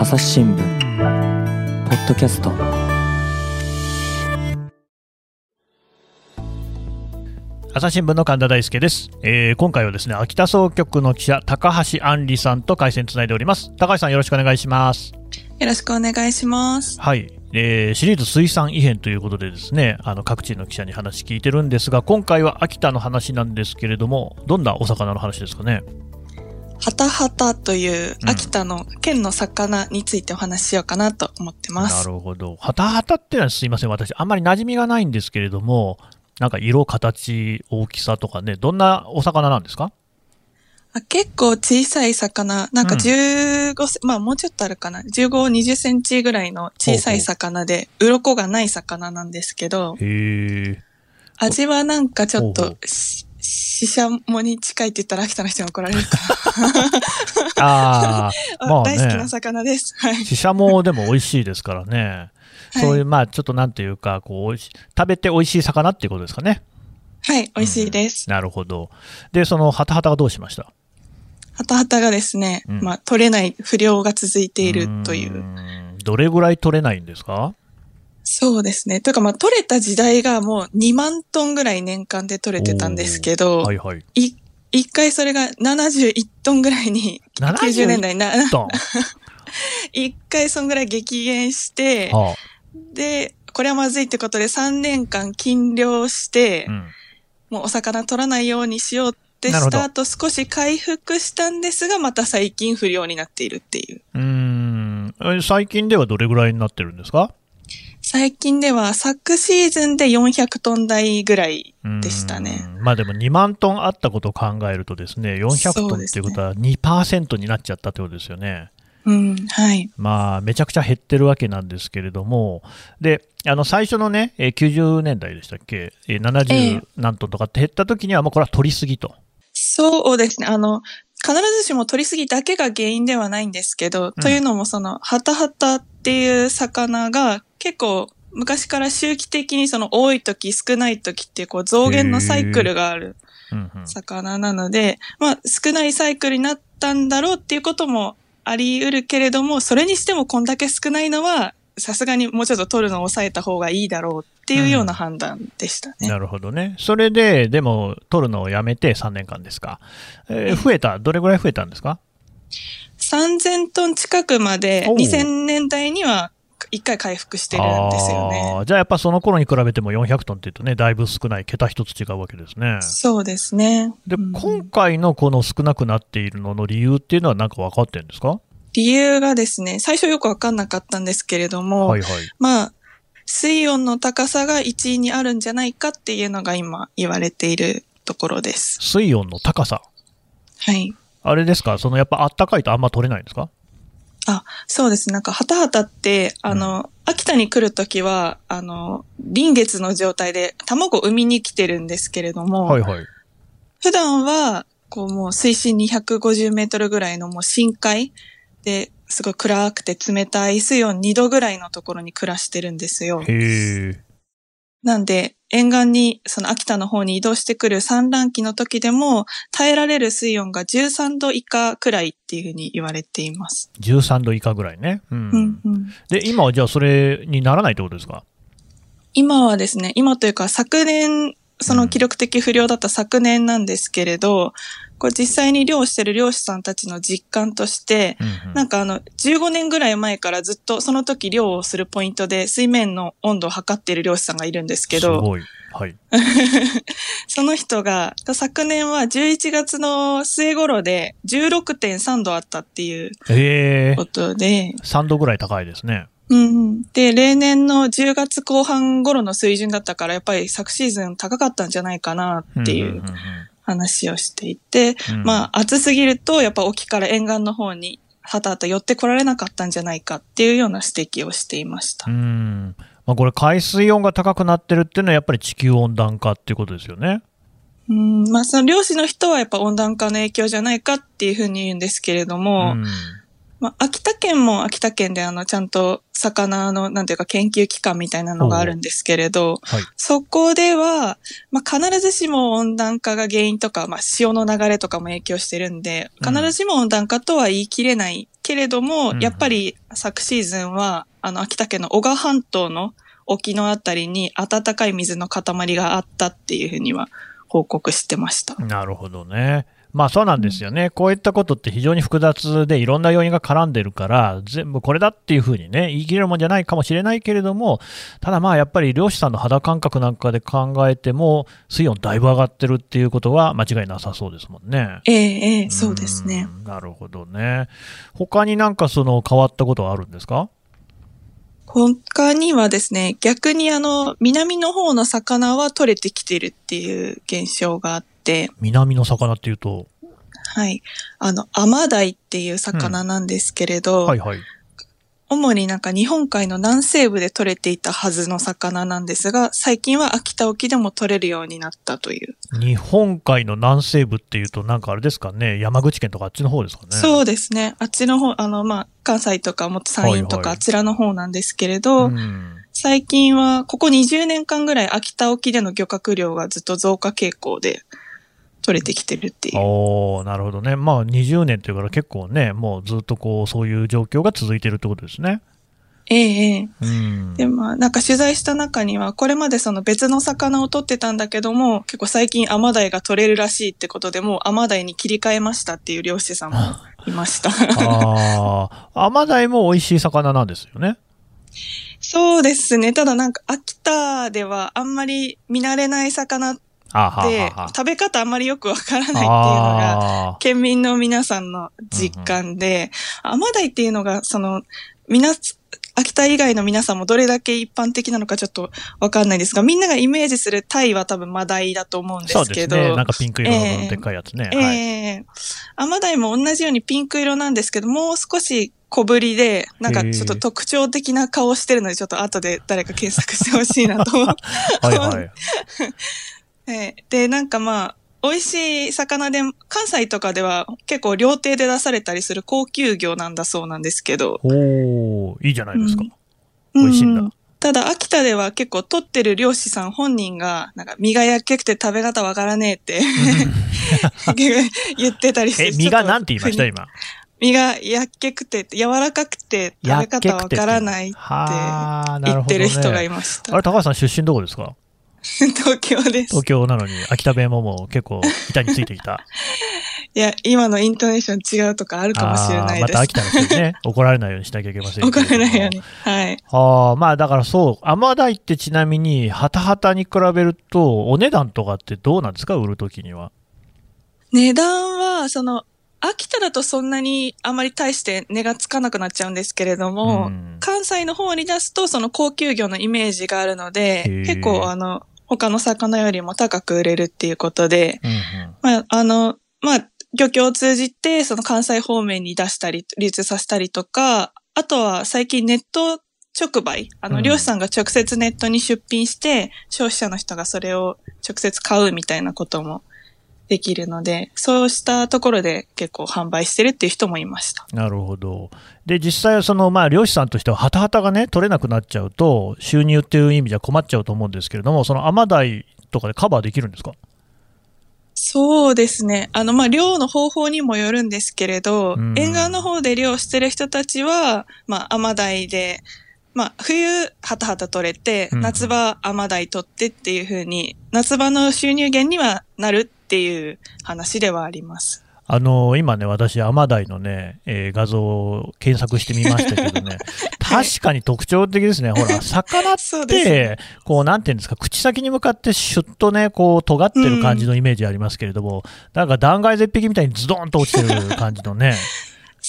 朝日新聞ポッドキャスト。朝日新聞の神田大輔です、えー今回はですね秋田総局の記者高橋杏里さんと回線つないでおります。高橋さんよろしくお願いします。よろしくお願いします。はい、えーシリーズ水産異変ということでですねあの各地の記者に話聞いてるんですが今回は秋田の話なんですけれどもどんなお魚の話ですかね？ハタハタといううん。秋田の県の魚についてお話ししようかなと思ってまなす。るほど。ハタハタってのはすいません。私あんまり馴染みがないんですけれどもなんか色形大きさとかねどんなお魚なんですか？あ結構小さい魚、なんかうん。15セ、まあもうちょっとあるかな。15、20センチぐらいの小さい魚で、鱗がない魚なんですけど、へえ味はなんかちょっほうほとし、ししゃもに近いって言ったら秋田の人に怒られるか ああな。まあね大好きな魚です。はい。シシャモでも美味しいですからね。そういう、まあ、ちょっとなんていうか、こう、食べて美味しい魚っていうことですかね。はい、美味しいです。なるほど。で、その、ハタハタがどうしました？ハタハタがですね、うんまあ取れない不良が続いているというどれぐらい取れないんですか？そうですね。というか、まあ、取れた時代がもう2万トンぐらい年間で取れてたんですけど、はいはい。い一回それが71トンぐらいに、71 90年代な。一回そんぐらい激減して、はで、これはまずいってことで3年間禁漁して、あ、うん。もうお魚取らないようにしようってした後少し回復したんですが、また最近不良になっているっていう。うーん。え最近ではどれぐらいになってるんですか？最近では昨シーズンで400トン台ぐらいでしたね。まあでも2万トンあったことを考えるとですね、400トンっていうことは2%になっちゃったってことですよね。うん、はい。まあ、めちゃくちゃ減ってるわけなんですけれども、で、あの、最初のね、えー90年代でしたっけ、えーえ70え何トンとかって減った時には、もうこれは取りすぎと。そうですね。あの、必ずしも取りすぎだけが原因ではないんですけど、というのもその、ハタハタっていう魚が結構昔から周期的にその多い時少ない時っていうこう増減のサイクルがあるうんうん。魚なので、まあ少ないサイクルになったんだろうっていうこともあり得るけれども、それにしてもこんだけ少ないのは、さすがにもうちょっと取るのを抑えた方がいいだろうっていうような判断でしたね。なるほどね。それで、でも、取るのをやめて3年間ですか？えー増えた、どれぐらい増えたんですか？3000トン近くまでおう2000年代には一回回復してるんですよね。じゃあやっぱその頃に比べても400トンっていうとね、だいぶ少ない、桁一つ違うわけですね。そうですね。で、うん今回のこの少なくなっているのの理由っていうのは何か分かってるんですか？理由がですね、最初よくわかんなかったんですけれども、はいはい。まあ、水温の高さが1位にあるんじゃないかっていうのが今言われているところです。水温の高さ？はい。あれですか？そのやっぱあったかいとあんま取れないんですか？あ、そうです。なんか、ハタハタって、あの、秋田に来るときは、あの、臨月の状態で卵を産みに来てるんですけれども、はいはい。普段は、こうもう水深250メートルぐらいのもう深海で、すごい暗くて冷たい水温2度ぐらいのところに暮らしてるんですよ。へえ。なんで、沿岸に、その秋田の方に移動してくる産卵期の時でも、耐えられる水温が13度以下くらいっていうふうに言われています。13度以下ぐらいね。うん。うんうんで、今はじゃあそれにならないってことですか？今はですね、今というか昨年、その記録的不良だった昨年なんですけれど、これ実際に漁してる漁師さんたちの実感として、うんうんなんかあの、15年ぐらい前からずっとその時漁をするポイントで水面の温度を測っている漁師さんがいるんですけど、すごい。はい。その人が、昨年は11月の末頃で16.3度あったっていうこ。とで、3度ぐらい高いですね。うんうん。で、例年の10月後半頃の水準だったから、やっぱり昨シーズン高かったんじゃないかなっていう話をしていて、うんまあ暑すぎると、やっぱ沖から沿岸の方に、はたはた寄ってこられなかったんじゃないかっていうような指摘をしていました。うん。まあ、これ海水温が高くなってるっていうのはやっぱり地球温暖化っていうことですよね。うん、まあその漁師の人はやっぱ温暖化の影響じゃないかっていうふうに言うんですけれども、うんまあ、秋田県も秋田県であの、ちゃんと魚の、なんていうか研究機関みたいなのがあるんですけれど、はい。そこでは、まあ、必ずしも温暖化が原因とか、まあ、潮の流れとかも影響してるんで、うん必ずしも温暖化とは言い切れないけけれども、うんうんやっぱり昨シーズンは、あの、秋田県の男鹿半島の沖のあたりに暖かい水の塊があったっていうふうには報告してました。なるほどね。まあそうなんですよね、こういったことって非常に複雑で、いろんな要因が絡んでるから、全部これだっていうふうにね、言い切れるもんじゃないかもしれないけれども、ただまあやっぱり漁師さんの肌感覚なんかで考えても、水温だいぶ上がってるっていうことは間違いなさそうですもんね。ええええそうですね。うん。なるほどね。他になんかその変わったことはあるんですか？他にはですね、逆にあの、南の方の魚は取れてきてるっていう現象があって、南の魚っていうと、はい。あの、アマダイっていう魚なんですけれど、はいはい。主になんか日本海の南西部で取れていたはずの魚なんですが、最近は秋田沖でも取れるようになったという。日本海の南西部っていうと、なんかあれですかね、山口県とかあっちの方ですかね？そうですね。あっちの方、あの、まあ、関西とか元山陰とはいはいかあちらの方なんですけれど、うん最近はここ20年間ぐらい秋田沖での漁獲量がずっと増加傾向で取れてきてるっていう。おーなるほどね。まあ20年というから結構ね、もうずっとこう、そういう状況が続いてるってことですね。ええええ。うん。で、まあ、なんか取材した中には、これまでその別の魚を取ってたんだけども、結構最近アマダイが取れるらしいってことで、もうアマダイに切り替えましたっていう漁師さんもいました。ああ、アマダイも美味しい魚なんですよね。そうですね。ただなんか秋田ではあんまり見慣れない魚で、あははは食べ方あんまりよくわからないっていうのが、あ県民の皆さんの実感で、アマダイっていうのが、その、みな、秋田以外の皆さんもどれだけ一般的なのかちょっとわかんないですが、みんながイメージするタイは多分マダイだと思うんーですけど、そうですね。なんかピンク色のええでっかいやつね。えはい。えアマダイも同じようにピンク色なんですけど、もう少し小ぶりで、なんかちょっと特徴的な顔してるので、ちょっと後で誰か検索してほしいなと思うはいはい。ええで、なんかまあ、美味しい魚で、関西とかでは結構料亭で出されたりする高級魚なんだそうなんですけど。おーいいじゃないですか。うん美味しいんだうただ、秋田では結構取ってる漁師さん本人が、なんか身が焼けくて食べ方わからねえって 言ってたりして。え、身がなんてて言いました？今。身が焼けくて、柔らかくて食べ方わからないって言。ってる人がいました。あれ、高橋さん出身どこですか？東京です東。京なのに、秋田弁ももう結構板についてきた。いや、今のイントネーション違うとかあるかもしれないです。また秋田の人にね、怒られないようにしなきゃいけませんけ怒らないように。はい。ああ、まあだからそう、アマダイってちなみに、ハタハタに比べると、お値段とかってどうなんですか売るときには。値段は、その、秋田だとそんなにあまり大して値がつかなくなっちゃうんですけれども、うん関西の方に出すとその高級魚のイメージがあるのへでー、結構あの、他の魚よりも高く売れるっていうことで、うんうん。まあ、あの、まあ、漁協を通じて、その関西方面に出したり、流通させたりとか、あとは最近ネット直売、あの、うん。漁師さんが直接ネットに出品して、消費者の人がそれを直接買うみたいなこともできるので、そうしたところで結構販売してるっていう人もいました。なるほど。で、実際はその、まあ、漁師さんとしては、ハタハタがね、取れなくなっちゃうと、収入っていう意味じゃ困っちゃうと思うんですけれども、そのアマダイとかでカバーできるんですか？そうですね。あの、まあ、漁の方法にもよるんですけれど、うん沿岸の方で漁してる人たちは、まあ、アマダイで、まあ、冬、ハタハタ取れて、うん夏場、アマダイ取ってっていう風に、夏場の収入源にはなるっていう話ではあります。あの今ね、私、アマダイのね、えー画像を検索してみましたけどね、確かに特徴的ですね。ほら、魚っ。て、こう、なんていうんですか、口先に向かってシュッとね、こう、尖ってる感じのイメージありますけれども、なんか断崖絶壁みたいにズドンと落ちてる感じのね、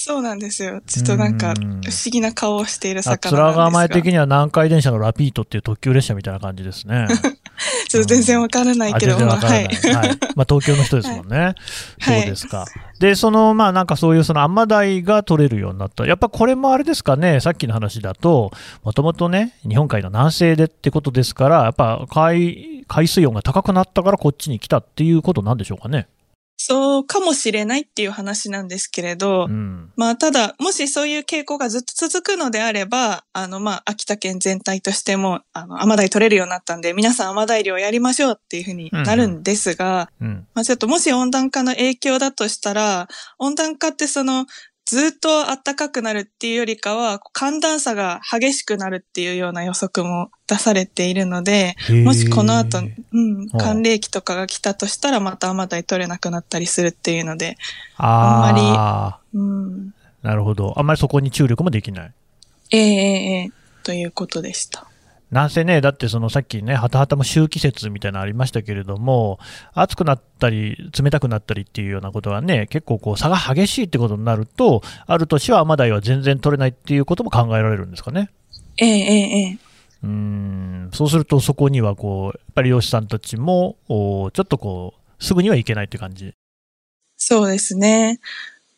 そうなんですよ。ちょっとなんか、不うん思議な顔をしているあ魚面なんですが。構え的には南海電車のラピートっていう特急列車みたいな感じですね。ちょっと全然わからないあけど、全然わからない。まあはい。まあ、東京の人ですもんね。はいそうですか？で、その、まあ、なんかそういうそのアマダイが取れるようになった。やっぱこれもあれですかね、さっきの話だと、もともとね、日本海の南西でってことですから、やっぱ海、海水温が高くなったからこっちに来たっていうことなんでしょうかね？そうかもしれないっていう話なんですけれど、うん。まあ、ただ、もしそういう傾向がずっと続くのであれば、あの、まあ、秋田県全体としても、あの、アマダイ取れるようになったんで、皆さんアマダイ漁やりましょうっていうふうになるんですが、うん。まあ、ちょっともし温暖化の影響だとしたら、温暖化ってその、ずっと暖かくなるっていうよりかは、寒暖差が激しくなるっていうような予測も出されているので、もしこの後、うん、寒冷期とかが来たとしたら、また甘鯛取れなくなったりするっていうので、ああんまり、うん、り、なるほど。あんまりそこに注力もできない。ええええということでした。なんせね、だってそのさっきね、はたはたも周期節みたいなのありましたけれども、暑くなったり、冷たくなったりっていうようなことはね、結構こう差が激しいってことになると、ある年は甘鯛は全然取れないっていうことも考えられるんですかね。ええええええうーん、そうするとそこにはこう、やっぱり漁師さんたちも、おちょっとこう、すぐにはいけないって感じ。そうですね。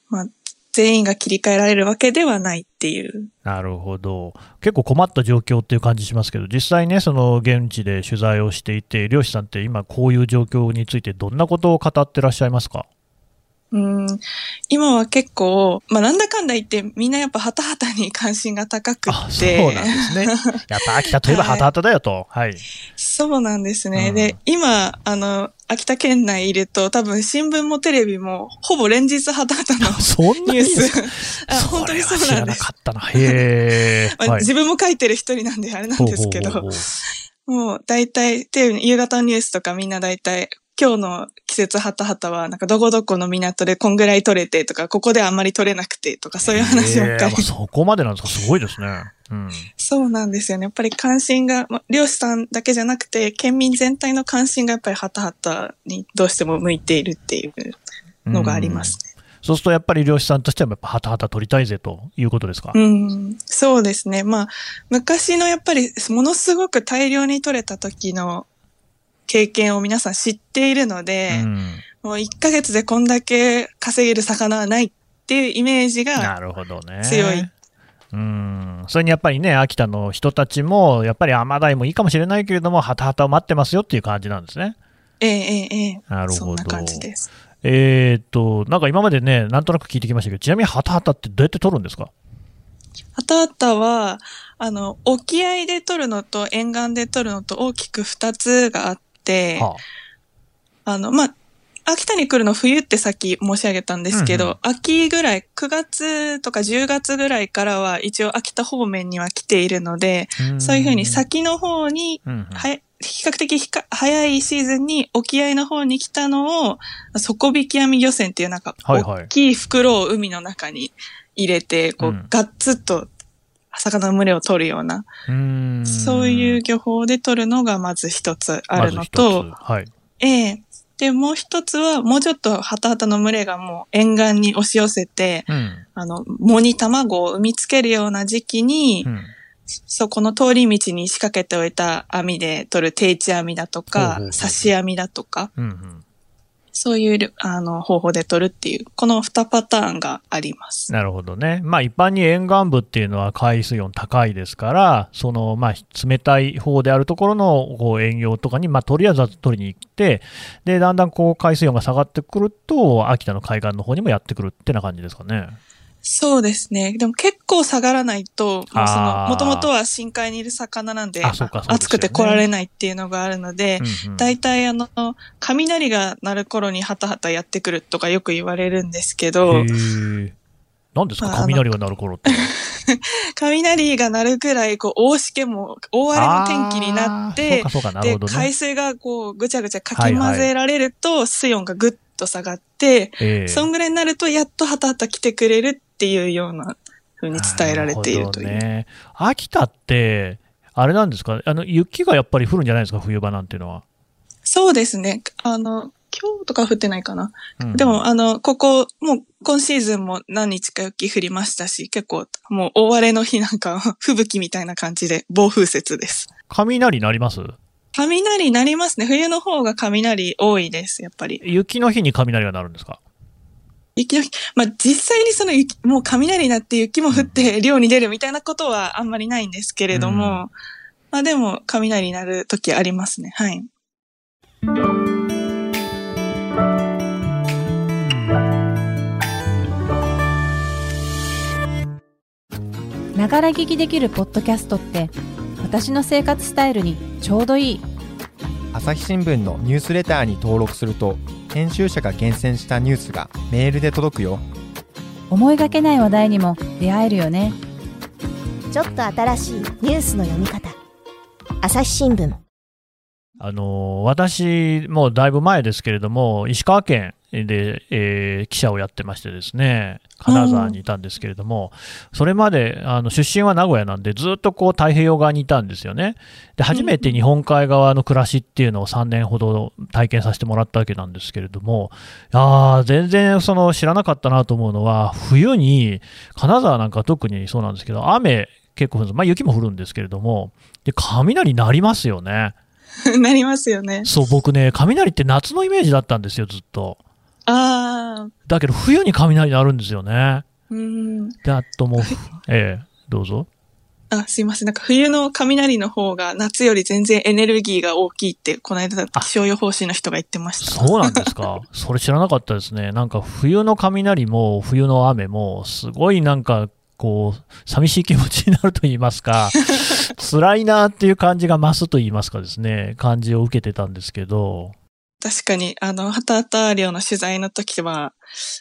まあ、全員が切り替えられるわけではないっていう。なるほど。結構困った状況っていう感じしますけど、実際ね、その現地で取材をしていて、漁師さんって今こういう状況についてどんなことを語ってらっしゃいますか？うん、今は結構、まあなんだかんだ言ってみんなやっぱハタハタに関心が高くて。そうなんですね。やっぱ秋田といえばハタハタだよと。はい。そうなんですね。うんで、今、あの、秋田県内いると多分新聞もテレビもほぼ連日ハタハタのそんなにニュース。あ、本当にそうなんです。なかったな。へえ。まあはい自分も書いてる一人なんであれなんですけど、ほうほうほうほもう大体、テレビの夕方のニュースとかみんな大体、今日の季節ハタハタは、なんかどこどこの港でこんぐらい取れてとか、ここであんまり取れなくてとか、そういう話ばっかり。そこまでなんですか？すごいですね。うん。そうなんですよね。やっぱり関心が、まあ漁師さんだけじゃなくて、県民全体の関心がやっぱりハタハタにどうしても向いているっていうのがありますね。そうするとやっぱり漁師さんとしてはやっぱハタハタ取りたいぜということですか、うん、そうですね。まあ、昔のやっぱり、ものすごく大量に取れた時の経験を皆さん知っているので、うんもう1ヶ月でこんだけ稼げる魚はないっていうイメージなが、るほどね。強い。うん。それにやっぱりね、秋田の人たちも、やっぱり甘鯛もいいかもしれないけれども、ハタハタを待ってますよっていう感じなんですね。ええええええなるほどそんな感じです。えーっと、なんか今までね、なんとなく聞いてきましたけど、ちなみにハタハタってどうやって取るんですか？ハタハタは、あの、沖合で取るのと沿岸で取るのと大きく2つがあって、はあ。の、まあ、秋田に来るの冬ってさっき申し上げたんですけど、うんうん。秋ぐらい、9月とか10月ぐらいからは一応秋田方面には来ているので、あそういうふうに先の方に、うんうん。はや比較的ひか早いシーズンに沖合の方に来たのを、底引き網漁船っていうなんか、はいはい。大きい袋を海の中に入れて、こう、うん。ガッツッと魚の群れを取るような、うそういう漁法で取るのがまず一つあるのまと、ず一つはい。ええで、もう一つは、もうちょっとハタハタの群れがもう沿岸に押し寄せて、うん。あの、藻に卵を産みつけるような時期に、うんそこの通り道に仕掛けておいた網で取る定置網だとか刺し網だとか、うんうん。そういう、あの、方法で取るっていう、この2パターンがあります。なるほどね。まあ一般に沿岸部っていうのは海水温高いですから、そのまあ冷たい方であるところのこう遠洋とかに、まあとりあえず取りに行って、で、だんだんこう海水温が下がってくると、秋田の海岸の方にもやってくるってな感じですかね。そうですね。でも結構下がらないと、もうその、もともとは深海にいる魚なんで、ね暑くて来られないっていうのがあるので、うんうん大体あの、雷が鳴る頃にハタハタやってくるとかよく言われるんですけど何ですか？雷が鳴る頃って。雷が鳴るくらい、こう、大しけも、大荒れの天気になってあーそうか、そうか、なるで海。水がこう、ぐちゃぐちゃかき混ぜられると、水温がぐっと下がって、ええそんぐらいになると、やっとハタハタ来てくれるっていうような風に伝えられているという。ね。秋田って、あれなんですか？あの、雪がやっぱり降るんじゃないですか？冬場なんていうのは。そうですね。あの、今日とか降ってないかな。うんでも、あの、ここ、もう、今シーズンも何日か雪降りましたし、結構、もう大荒れの日なんかは 吹雪みたいな感じで、暴風雪です。雷鳴ります？雷なりますね。冬の方が雷多いです、やっぱり。雪の日に雷が鳴るんですか？雪の日、まあ、実際にその雪、もう雷になって雪も降って漁に出るみたいなことはあんまりないんですけれども、うんまあでも雷になる時ありますね。はい。ながら聞きできるポッドキャストって私の生活スタイルにちょうどいい朝日新聞のニュースレターに登録すると編集者が厳選したニュースがメールで届くよ。思いがけない話題にも出会えるよね。ちょっと新しいニュースの読み方。朝日新聞。あの私、もうだいぶ前ですけれども、石川県で、えー記者をやってましてですね、金沢にいたんですけれども、それまであの出身は名古屋なんで、ずっとこう太平洋側にいたんですよね。で、初めて日本海側の暮らしっていうのを3年ほど体験させてもらったわけなんですけれども、あー全然その知らなかったなと思うのは、冬に、金沢なんか特にそうなんですけど、雨結構降るんです、まあ、雪も降るんですけれども、で雷鳴りますよね。なりますよね。そう、僕ね、雷って夏のイメージだったんですよ、ずっと。ああ、だけど、冬に雷鳴るんですよね。うん。で、あともう、ええ、どうぞ。あ、すいません。なんか冬の雷の方が夏より全然エネルギーが大きいって、この間気象予報士の人が言ってました。そうなんですか？それ知らなかったですね。なんか、冬の雷も、冬の雨も、すごいなんか、こう、寂しい気持ちになると言いますか、辛いなっていう感じが増すと言いますかですね、感じを受けてたんですけど、確かに、あの、ハタハタ漁の取材の時は、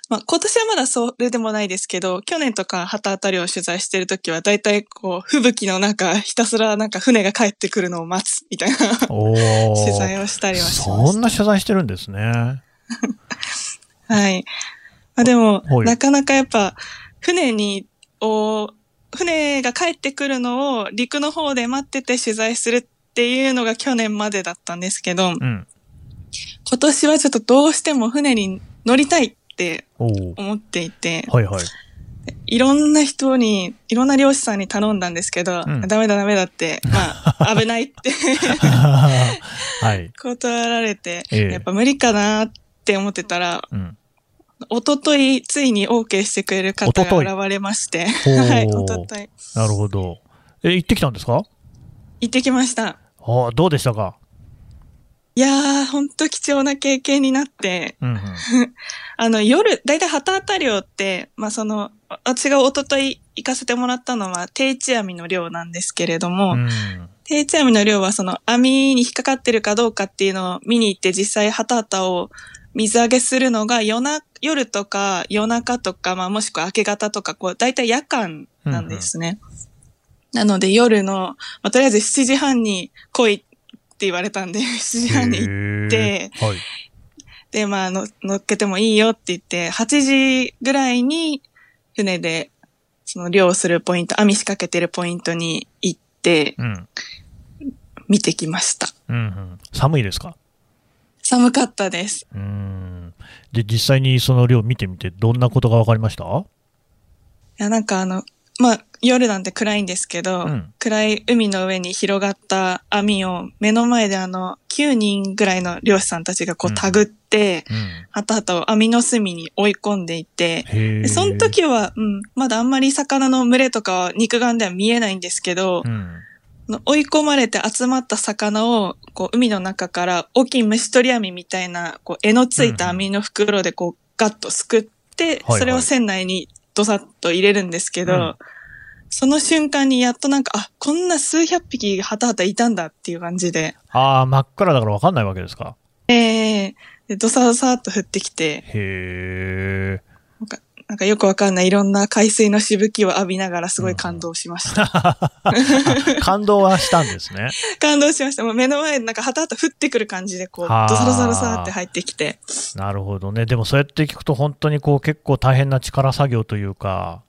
まあ、今年はまだそれでもないですけど、去年とかハタハタ漁を取材してる時は、だいたいこう、吹雪の中、ひたすらなんか船が帰ってくるのを待つ、みたいな取材をしたりはしま。そんな取材してるんですね。はい。まあでもはい、なかなかやっぱ、船に、を、船が帰ってくるのを陸の方で待ってて取材するっていうのが去年までだったんですけど、うん。今年はちょっとどうしても船に乗りたいって思っていて、はいはい。いろんな人に、いろんな漁師さんに頼んだんですけど、うんダメだダメだって、まあ、危ないってはい。断られて、ええやっぱ無理かなって思ってたら、うん。おととい、ついに OK してくれる方が現れまして、はい、おととい。なるほど。え、行ってきたんですか？行ってきました。ああ、どうでしたか？いやー、ほんと貴重な経験になって、うんうん。あの、夜、だいたいハタハタ漁って、まあ、その、私がおととい行かせてもらったのは定置網の漁なんですけれども、うん。定置網の漁はその網に引っかかってるかどうかっていうのを見に行って実際ハタハタを水揚げするのが夜な、夜とか夜中とか、まあもしくは明け方とか、こう、だいたい夜間なんですね。なので夜の、まあとりあえず7時半に来いって言われたんで、7時半に行って、はい。で、まあの、乗っけてもいいよって言って、8時ぐらいに船で、その漁をするポイント、網仕掛けてるポイントに行って、うん。見てきました。うんうん。寒いですか？寒かったです。うーん。で、実際にその量見てみて、どんなことが分かりました？いや、なんかあの、まあ、夜なんて暗いんですけど、うん。暗い海の上に広がった網を目の前であの、9人ぐらいの漁師さんたちがこううん手繰って、うん。はたはたを網の隅に追い込んでいて、へえ。でその時は、うん、まだあんまり魚の群れとかは肉眼では見えないんですけど、追い込まれて集まった魚を、こう、海の中から大きい虫取り網みたいな、こう、柄のついた網の袋でこう、ガッとすくって、はい。それを船内にドサッと入れるんですけど、うんその瞬間にやっとなんか、あ、こんな数百匹はたはたいたんだっていう感じで、ああ、真っ暗だから分かんないわけですか？ええで、ドサドサっと降ってきて、へえ。なんか、なんかよくわかんないいろんな海水のしぶきを浴びながらすごい感動しました。あ 感動はしたんですね。感動しました。もう目の前でなんかはたはた降ってくる感じで、こう、ドはあサドサドサって入ってきて、なるほどね。でもそうやって聞くと本当にこう結構大変な力作業というか。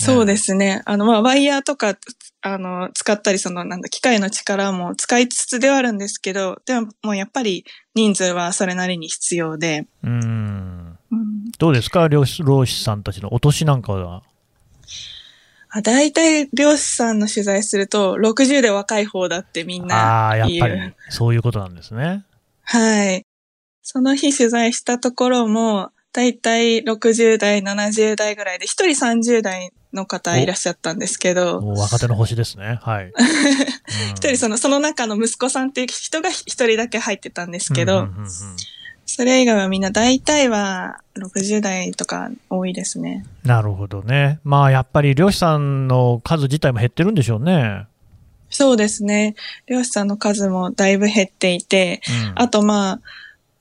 そうですね。あの、まあ、ワイヤーとか、あの、使ったり、その、なんだ、機械の力も使いつつではあるんですけど、でも、もうやっぱり人数はそれなりに必要で、うーん。うん、どうですか？漁師漁師さんたちのお年なんかは？あ大体、漁師さんの取材すると、60で若い方だってみんああー、な言う。やっぱりそういうことなんですね。はい。その日取材したところも、大体60代、70代ぐらいで、一人30代の方いらっしゃったんですけど、もう若手の星ですね。はい。一人その、その中の息子さんっていう人が一人だけ入ってたんですけど、うんうんうんうんそれ以外はみんな大体は60代とか多いですね。なるほどね。まあやっぱり漁師さんの数自体も減ってるんでしょうね。そうですね。漁師さんの数もだいぶ減っていて、うんあとまあ、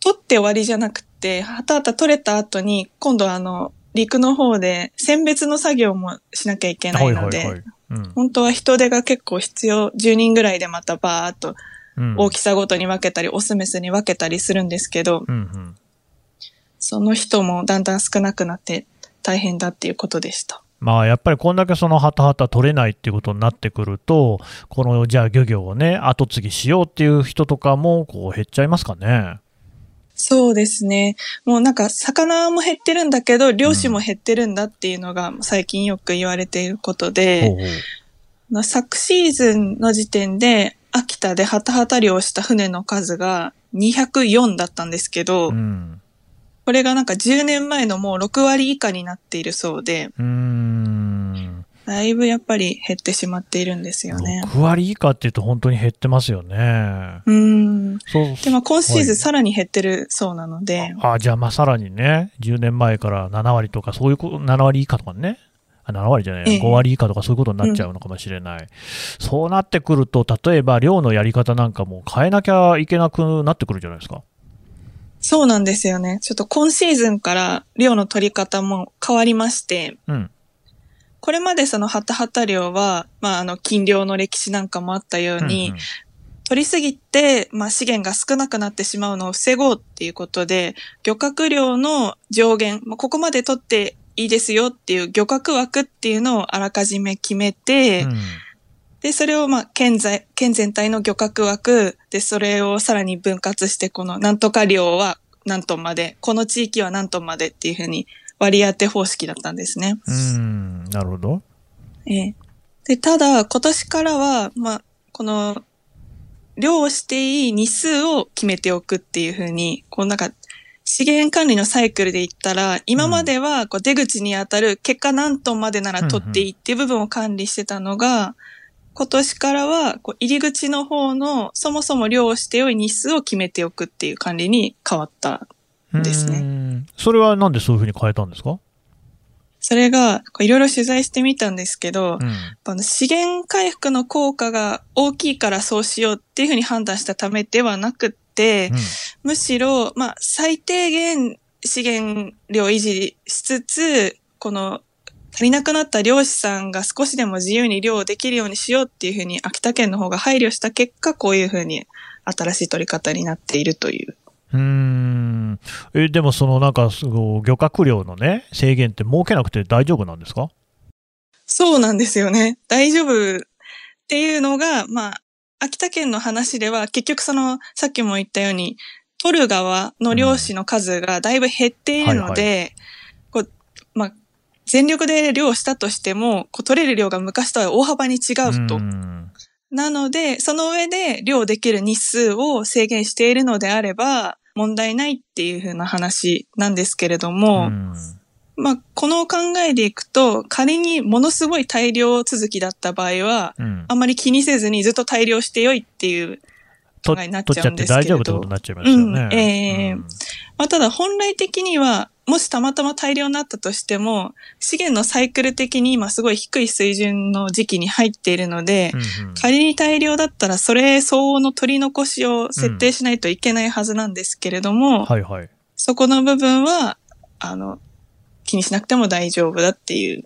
取って終わりじゃなくて、はたはた取れた後に、今度あの、陸の方で選別の作業もしなきゃいけないので、はいはいはい。うん。本当は人手が結構必要、10人ぐらいでまたバーっとうん。大きさごとに分けたり、オスメスに分けたりするんですけど、うんうん。その人もだんだん少なくなって大変だっていうことでした。まあやっぱりこんだけそのハタハタ取れないっていうことになってくると、このじゃあ漁業をね、後継ぎしようっていう人とかもこう減っちゃいますかね。そうですね。もうなんか魚も減ってるんだけど、漁師も減ってるんだっていうのが最近よく言われていることで、ほうほうまあ昨シーズンの時点で秋田でハタハタ漁をした船の数が204だったんですけど、うん。これがなんか10年前のもう6割以下になっているそうで、うーん。だいぶやっぱり減ってしまっているんですよね。6割以下っていうと本当に減ってますよね。うん。そう。で、まあ今シーズはいンさらに減ってるそうなので、あ、じゃあまあさらにね、10年前から7割とか、そういうこと、7割以下とかね。あ7割じゃない、ええ5割以下とかそういうことになっちゃうのかもしれない。そうなってくると、例えば漁のやり方なんかも変えなきゃいけなくなってくるんじゃないですか。そうなんですよね。ちょっと今シーズンから漁の取り方も変わりまして、うん。これまでそのハタハタ漁は、まああの禁漁の歴史なんかもあったように、うんうん。取りすぎて、まあ資源が少なくなってしまうのを防ごうっていうことで、漁獲量の上限、まあ、ここまで取っていいですよっていう漁獲枠っていうのをあらかじめ決めて、うん。で、それをまあ県在、県全体の漁獲枠で、それをさらに分割して、このなんとか量は何トンまで、この地域は何トンまでっていうふうに割り当て方式だったんですね。うん、なるほど。ええ。で、ただ、今年からは、まあ、この、漁をしていい日数を決めておくっていうふうに、こうなんか、資源管理のサイクルで言ったら、今まではこう出口に当たる結果何トンまでなら取っていいっていう部分を管理してたのが、今年からはこう入り口の方のそもそも漁をして良い日数を決めておくっていう管理に変わった。ですねね。それはなんでそういうふうに変えたんですか？それが、いろいろ取材してみたんですけど、うん。あの資源回復の効果が大きいからそうしようっていうふうに判断したためではなくって、むしろ、まあ、最低限資源量維持しつつ、この足りなくなった漁師さんが少しでも自由に漁をできるようにしようっていうふうに秋田県の方が配慮した結果、こういうふうに新しい取り方になっているという。うーん。え、でもそのなんか、漁獲量のね、制限って設けなくて大丈夫なんですか？そうなんですよね。大丈夫っていうのが、まあ、秋田県の話では結局その、さっきも言ったように、取る側の漁師の数がだいぶ減っているので、こう、まあ、全力で漁をしたとしても、こう取れる量が昔とは大幅に違うと。んなので、その上で漁できる日数を制限しているのであれば、問題ないっていう風な話なんですけれども、うん。まあ、この考えでいくと、仮にものすごい大量続きだった場合は、うん。あんまり気にせずにずっと大量してよいっていう、と考えになっ取っちゃってちゃうんですけれど。大丈夫ってことになっちゃいますよね。うん。ええ。うん。まあ、ただ本来的には、もしたまたま大量になったとしても、資源のサイクル的に今すごい低い水準の時期に入っているので、うんうん仮に大量だったらそれ相応の取り残しを設定しないといけないはずなんですけれども、はいはい。そこの部分は、あの、気にしなくても大丈夫だっていう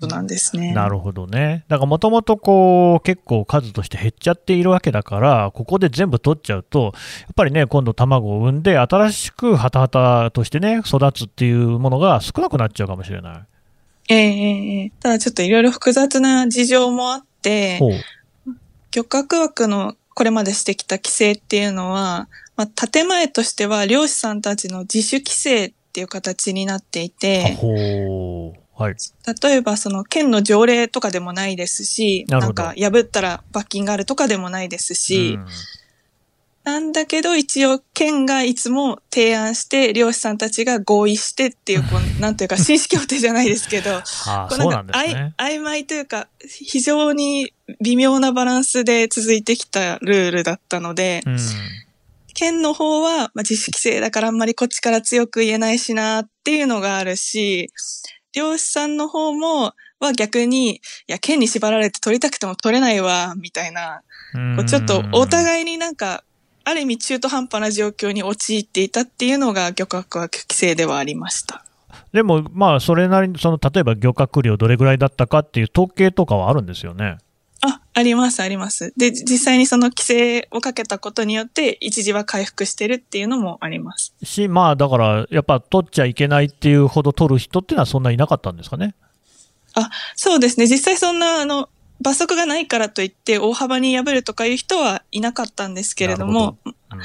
ことなんですね。なるほどね。だからもともとこう結構数として減っちゃっているわけだから、ここで全部取っちゃうと、やっぱりね、今度卵を産んで、新しくハタハタとしてね、育つっていうものが少なくなっちゃうかもしれない。ええええええただちょっといろいろ複雑な事情もあって。漁獲枠のこれまでしてきた規制っていうのは、まあ、建前としては漁師さんたちの自主規制っていう形になっていて。はい。例えばその県の条例とかでもないですし、なんか破ったら罰金があるとかでもないですし、うんなんだけど一応県がいつも提案して漁師さんたちが合意してっていう、こう なんというか紳士協定じゃないですけど、ああ、こうそうなんですあいね。曖昧というか、非常に微妙なバランスで続いてきたルールだったので、うん。県の方は、まあ、自主規制だからあんまりこっちから強く言えないしなっていうのがあるし、漁師さんの方も、は逆に、いや、県に縛られて取りたくても取れないわ、みたいな、こうちょっとお互いになんか、ある意味中途半端な状況に陥っていたっていうのが漁獲枠規制ではありました。でも、まあ、それなりに、その、例えば漁獲量どれぐらいだったかっていう統計とかはあるんですよね。あ、あります、あります。で、実際にその規制をかけたことによって、一時は回復してるっていうのもあります。し、まあ、だから、やっぱ取っちゃいけないっていうほど取る人っていうのはそんないなかったんですかね？そうですね。実際そんな、あの、罰則がないからといって大幅に破るとかいう人はいなかったんですけれども、うんまあ、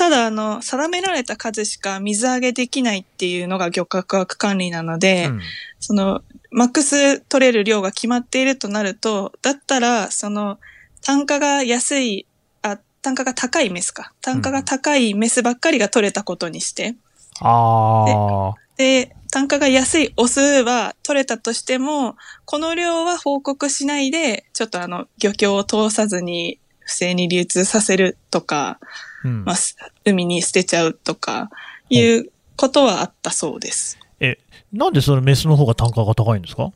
ただ、あの、定められた数しか水揚げできないっていうのが漁獲枠管理なので、うん。その、マックス取れる量が決まっているとなると、だったら、その、単価が安い、あ、単価が高いメスか。単価が高いメスばっかりが取れたことにして、ああ、で、単価が安いオスは取れたとしても、この量は報告しないで、ちょっとあの、漁協を通さずに不正に流通させるとか、うんまあ、す海に捨てちゃうとか、いうことはあったそうです。え、なんでそれメスの方が単価が高いんですか？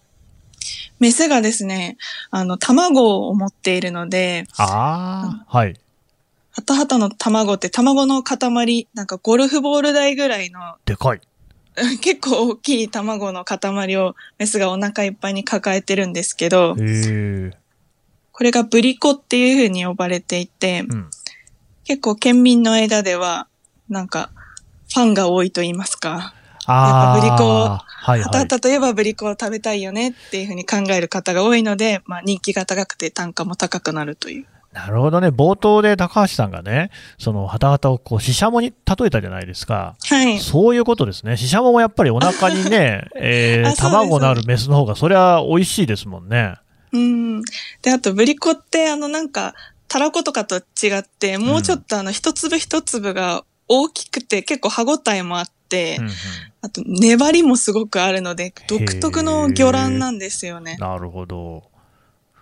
メスがですね、あの、卵を持っているので、ああ、はい。ハタハタの卵って卵の塊、なんかゴルフボール台ぐらいのでかい。結構大きい卵の塊をメスがお腹いっぱいに抱えてるんですけど。これがブリコっていう風に呼ばれていて、うん。結構県民の間では、なんか、ファンが多いと言いますか、ああ、ブリコはいはい。えばブリコを食べたいよねっていう風に考える方が多いので、まあ人気が高くて単価も高くなるという。なるほどね。冒頭で高橋さんがね、その、ハタハタをこう、シシャモに例えたじゃないですか。はい。そういうことですね。シシャモもやっぱりお腹にね、えー卵のあるメスの方が、そりゃ美味しいですもんね。うん。で、あとブリコってあのなんか、タラコとかと違って、もうちょっとあの一粒一粒が大きくて結構歯ごたえもあって、うんうんあと粘りもすごくあるので、独特の魚卵なんですよね。なるほど。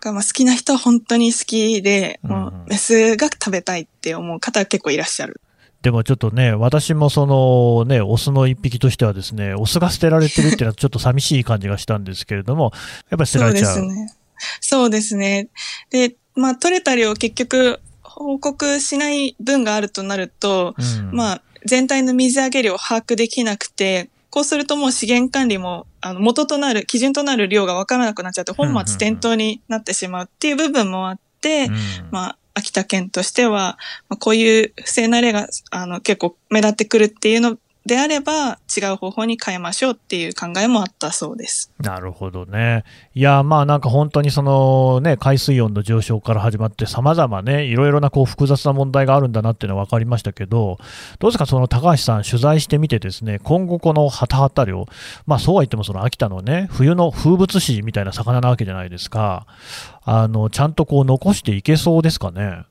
がまあ好きな人は本当に好きで、うんもうメスが食べたいって思う方は結構いらっしゃる。でもちょっとね、私もそのね、オスの一匹としてはですね、オスが捨てられてるっていうのはちょっと寂しい感じがしたんですけれども、やっぱり捨てらそうれちゃう。ですね。そうですね。で、まあ取れた量結局報告しない分があるとなると、うん。まあ全体の水揚げ量を把握できなくて、こうするともう資源管理も、あの、元となる、基準となる量がわからなくなっちゃって、本末転倒になってしまうっていう部分もあって、うん。まあ、秋田県としては、まあ、こういう不正な例が、あの、結構目立ってくるっていうのであれば、違う方法に変えましょうっていう考えもあったそうです。なるほどね。いや、まあなんか本当にそのね、海水温の上昇から始まって様々ね、いろいろなこう複雑な問題があるんだなっていうのは分かりましたけど、どうですか、その高橋さん取材してみてですね、今後このハタハタ漁、まあそうは言ってもその秋田のね、冬の風物詩みたいな魚なわけじゃないですか。あの、ちゃんとこう残していけそうですかね？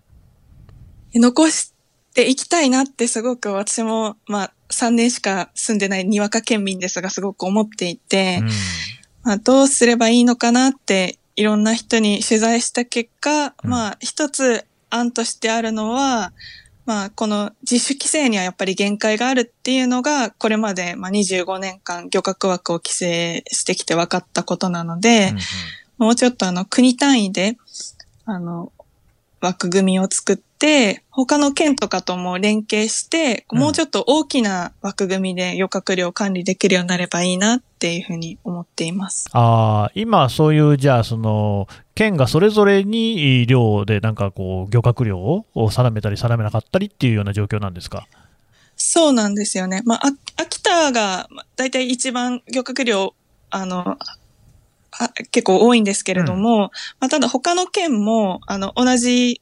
残していきたいなってすごく私も、まあ、3年しか住んでないにわか県民ですがすごく思っていて、うん。まあ、どうすればいいのかなっていろんな人に取材した結果、うん。まあ一つ案としてあるのは、まあこの自主規制にはやっぱり限界があるっていうのがこれまでまあ25年間漁獲枠を規制してきて分かったことなので、うんうん。もうちょっとあの国単位であの枠組みを作って、他の県とかとも連携して、うんもうちょっと大きな枠組みで漁獲量を管理できるようになればいいなっていうふうに思っています。ああ、今そういう、じゃあ、その、県がそれぞれに量でなんかこう、漁獲量を定めたり定めなかったりっていうような状況なんですか？そうなんですよね。まあ、あ秋田がまあ大体一番漁獲量、あの、あ結構多いんですけれども、まあ、ただ他の県も、あの、同じ、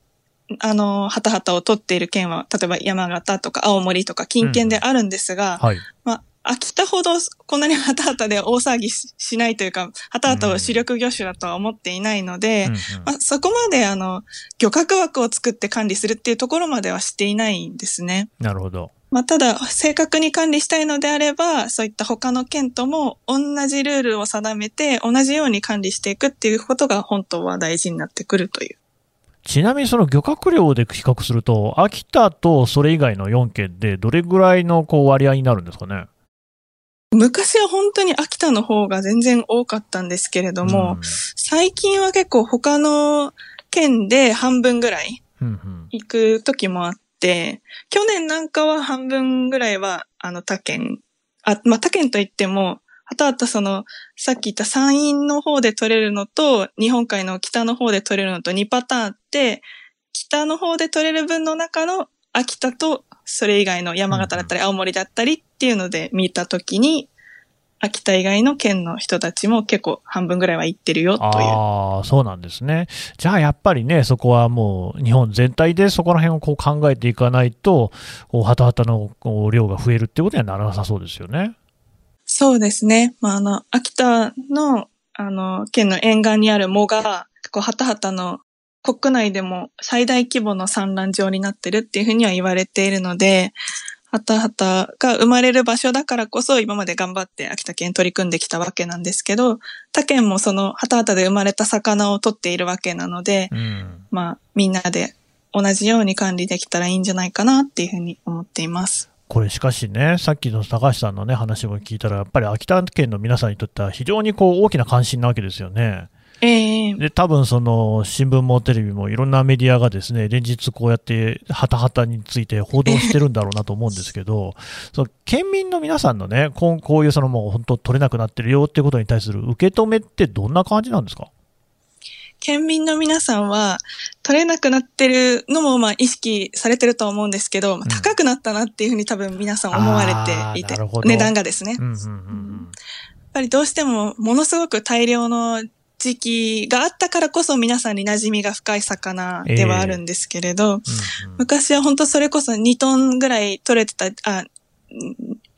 あの、ハタハタを取っている県は、例えば山形とか青森とか近県であるんですが、はい。まあ、秋田ほどこんなにハタハタで大騒ぎししないというか、ハタハタを主力魚種だとは思っていないので、うんうんまあ、そこまであの、漁獲枠を作って管理するっていうところまではしていないんですね。なるほど。まあ、ただ、正確に管理したいのであれば、そういった他の県とも同じルールを定めて、同じように管理していくっていうことが本当は大事になってくるという。ちなみにその漁獲量で比較すると、秋田とそれ以外の4県でどれぐらいのこう割合になるんですかね？昔は本当に秋田の方が全然多かったんですけれども、うん最近は結構他の県で半分ぐらい行く時もあって、去年なんかは半分ぐらいは、あの、他県、あ、まあ、他県といっても、はたはたその、さっき言った山陰の方で取れるのと、日本海の北の方で取れるのと2パターンあって、北の方で取れる分の中の秋田と、それ以外の山形だったり青森だったりっていうので見たときに、秋田以外の県の人たちも結構半分ぐらいは行ってるよという。ああ、そうなんですね。じゃあやっぱりね、そこはもう日本全体でそこら辺をこう考えていかないと、ハタハタの量が増えるってことにはならなさそうですよね。そうですね。まあ、あの、秋田の、あの、県の沿岸にある藻が、こう、はたはたの国内でも最大規模の産卵場になってるっていうふうには言われているので、はたはたが生まれる場所だからこそ今まで頑張って秋田県取り組んできたわけなんですけど、他県もそのはたはたで生まれた魚を取っているわけなので、うん。まあみんなで同じように管理できたらいいんじゃないかなっていうふうに思っています。これしかしね、さっきの高橋さんのね、話も聞いたら、やっぱり秋田県の皆さんにとっては非常にこう大きな関心なわけですよね。ええ。で、多分その新聞もテレビもいろんなメディアがですね、連日こうやってハタハタについて報道してるんだろうなと思うんですけど、その県民の皆さんのね、こうこういうそのもう本当取れなくなってるよっていうことに対する受け止めってどんな感じなんですか？県民の皆さんは取れなくなってるのもまあ意識されてるとは思うんですけど、まあ高くなったなっていうふうに多分皆さん思われていて値段がですね。やっうんうんうん。ぱりどうしてもものすごく大量の時期があったからこそ皆さんに馴染みが深い魚ではあるんですけれど、うんうん。昔は本当それこそ2トンぐらい取れてた、あ、ん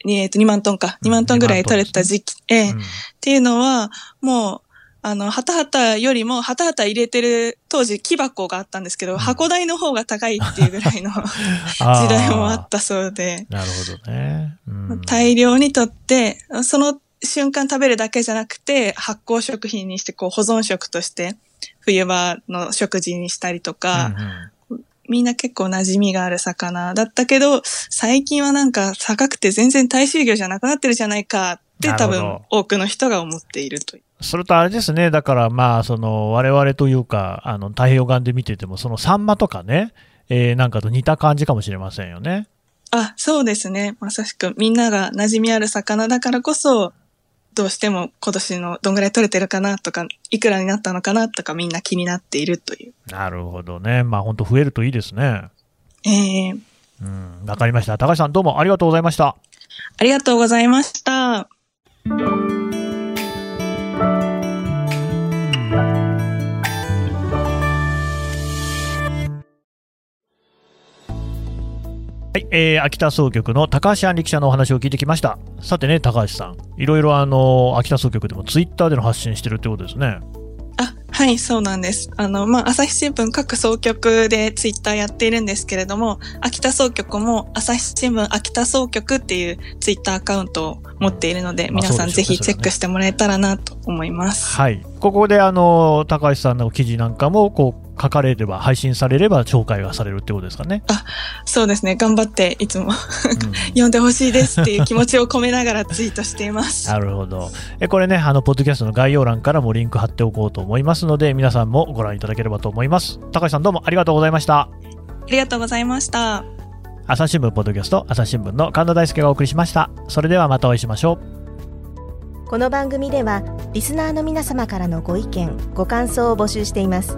えっと2万トンか、2万トンぐらい取れてた時期、ええうん。っていうのは、もう、あの、ハタハタよりも、ハタハタ入れてる、当時木箱があったんですけど、箱代の方が高いっていうぐらいの 時代もあったそうで、なるほどね。うん。大量にとって、その瞬間食べるだけじゃなくて、発酵食品にして、こう保存食として、冬場の食事にしたりとか、うんうん。みんな結構馴染みがある魚だったけど、最近はなんか高くて全然大衆魚じゃなくなってるじゃないかって多分多くの人が思っているという。それとあれですね、だからまあ、その我々というか、あの太平洋岸で見てても、そのサンマとかね、えーなんかと似た感じかもしれませんよね。あ、そうですね。まさしくみんなが馴染みある魚だからこそ、どうしても今年のどんぐらい取れてるかなとか、いくらになったのかなとかみんな気になっているという。なるほどね。まあ、本当増えるといいですね。ええうん、わかりました。高橋さん、どうもありがとうございました。ありがとうございました。はい、えー、秋田総局の高橋杏里記者のお話を聞いてきました。さてね、高橋さん、いろいろあの、秋田総局でもツイッターでの発信してるってことですね。あ、はい、そうなんです。あの、まあ、朝日新聞各総局でツイッターやっているんですけれども、秋田総局も朝日新聞秋田総局っていうツイッターアカウントを持っているので、まあ皆さんぜひチェックしてもらえたらなと思います。はい。ここであの、高橋さんの記事なんかも、こう、書かれれば、配信されれば、紹介がされるってことですかね。そうですね、頑張っていつもうん読んでほしいですっていう気持ちを込めながらツイートしています。なるほど。え、これね、あの、ポッドキャストの概要欄からもリンク貼っておこうと思いますので、皆さんもご覧いただければと思います。高橋さんどうもありがとうございました。ありがとうございました。朝日新聞ポッドキャスト、朝日新聞の神田大輔がお送りしました。それではまたお会いしましょう。この番組ではリスナーの皆様からのご意見ご感想を募集しています